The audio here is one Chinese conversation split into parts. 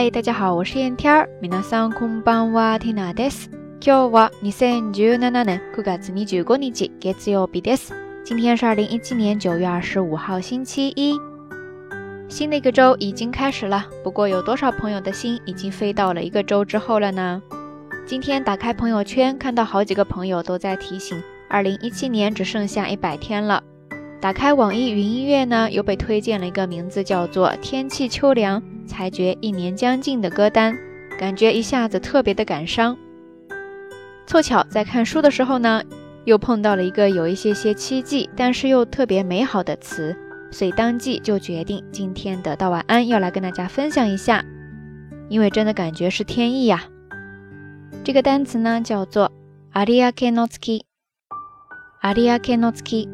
嗨，大家好，我是燕天。皆さんこんばんは、ディナです。今日は二千十七年九月二十五日、月曜日です。今天是二零一七年九月二十五号星期一，新的一个周已经开始了。不过有多少朋友的心已经飞到了一个周之后了呢？今天打开朋友圈，看到好几个朋友都在提醒，二零一七年只剩下一百天了。打开网易云音乐呢，又被推荐了一个名字叫做《天气秋凉》。裁决一年将近的歌单，感觉一下子特别的感伤。凑巧在看书的时候呢，又碰到了一个有一些些期冀，但是又特别美好的词，所以当即就决定今天得到晚安要来跟大家分享一下，因为真的感觉是天意呀。这个单词呢叫做 a a a i i i k k e n o a k e n o t s k i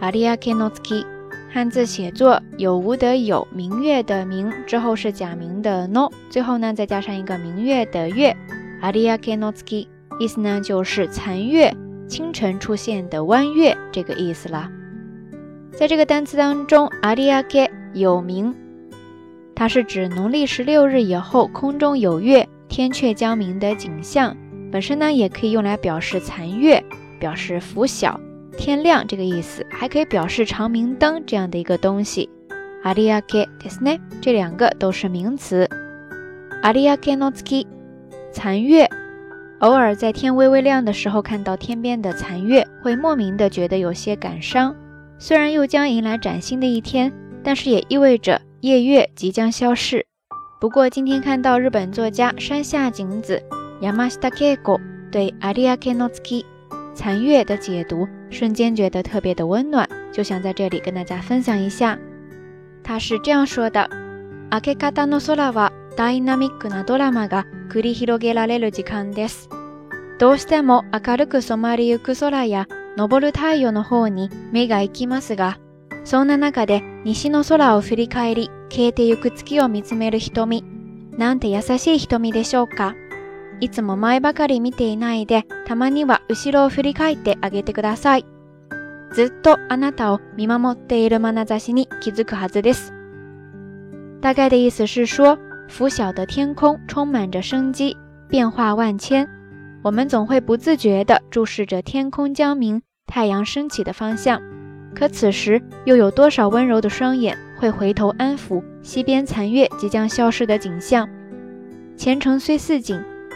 a r i a k e n o t s k i 汉字写作有无得有明月的明之后是假名的 no，最后呢再加上一个明月的月，adiake n o z i 意思呢就是残月清晨出现的弯月这个意思了。在这个单词当中，adiake 有名，它是指农历十六日以后空中有月天却将明的景象，本身呢也可以用来表示残月，表示拂晓。天亮这个意思，还可以表示长明灯这样的一个东西。阿里亚克迪斯内这两个都是名词。阿里亚克诺斯基残月，偶尔在天微微亮的时候看到天边的残月，会莫名的觉得有些感伤。虽然又将迎来崭新的一天，但是也意味着夜月即将消逝。不过今天看到日本作家山下景子、山 i 庆 o 对阿里亚克诺斯基。禅悦的解读，瞬间觉得特别的温暖，就想在这里跟大家分享一下。他是这样说的：明け方の空はダイナミックなドラマが繰り広げられる時間です。どうしても明るく染まりゆく空や昇る太陽の方に目が行きますが、そんな中で西の空を振り返り、消えてゆく月を見つめる瞳、なんて優しい瞳でしょうか。いつも前ばかり見ていないで、たまには後ろを振り返ってあげてください。ずっとあなたを見守っている眼差しに気づくはずです。大概的意思是说，拂晓的天空充满着生机，变化万千。我们总会不自觉地注视着天空将明、太阳升起的方向。可此时，又有多少温柔的双眼会回头安抚西边残月即将消失的景象？前程虽似锦。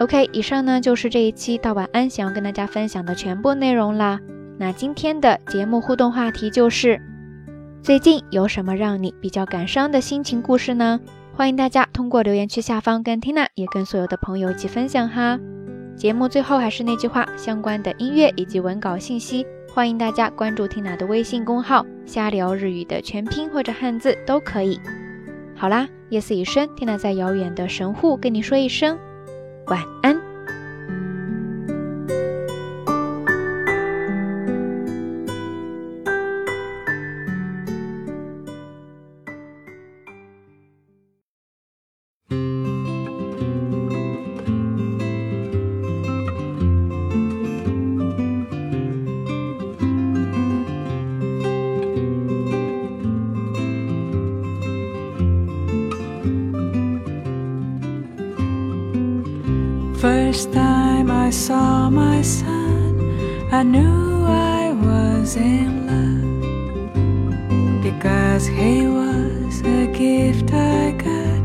OK，以上呢就是这一期到晚安想要跟大家分享的全部内容啦。那今天的节目互动话题就是，最近有什么让你比较感伤的心情故事呢？欢迎大家通过留言区下方跟 Tina 也跟所有的朋友一起分享哈。节目最后还是那句话，相关的音乐以及文稿信息，欢迎大家关注 Tina 的微信公号“瞎聊日语”的全拼或者汉字都可以。好啦，夜色已深，Tina 在遥远的神户跟你说一声。晚安。first time I saw my son, I knew I was in love. Because he was a gift I got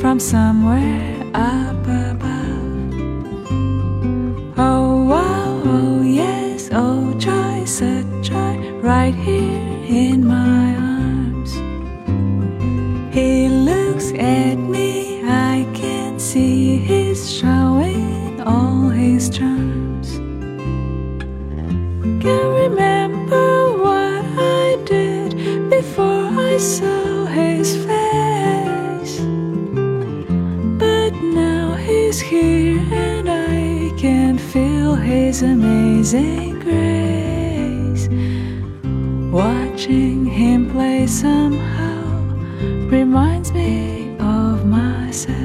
from somewhere up above. Oh, wow, oh, oh, yes, oh, joy, such joy, right here in my amazing grace. Watching Him play somehow reminds me of myself.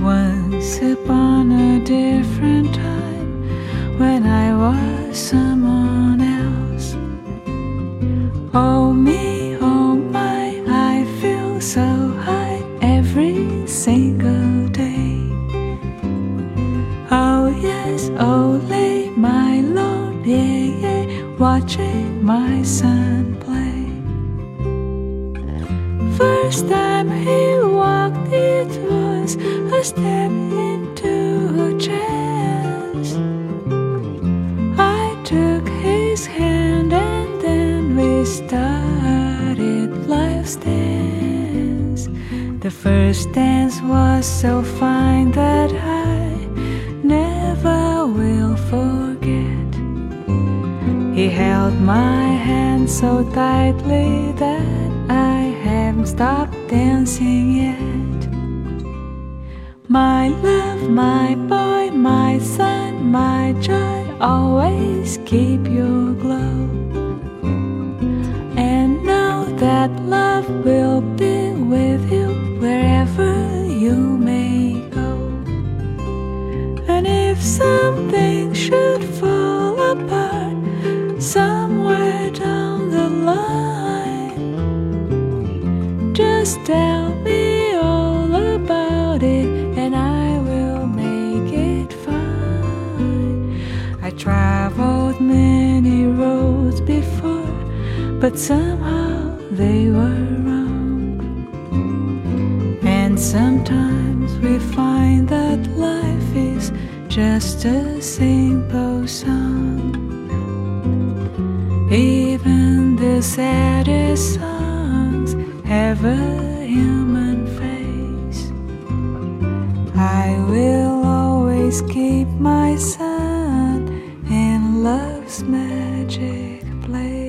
Once upon a different time, when I was someone else. Oh, me. my son play. First time he walked, it was a step into a chance. I took his hand and then we started life's dance. The first dance was so fun. He held my hand so tightly that I haven't stopped dancing yet. My love, my boy, my son, my joy, always keep your glow. And know that love will be with you wherever you may go. And if some traveled many roads before, but somehow they were wrong. And sometimes we find that life is just a simple song. Even the saddest songs have a human face. I will always keep my son love's magic place.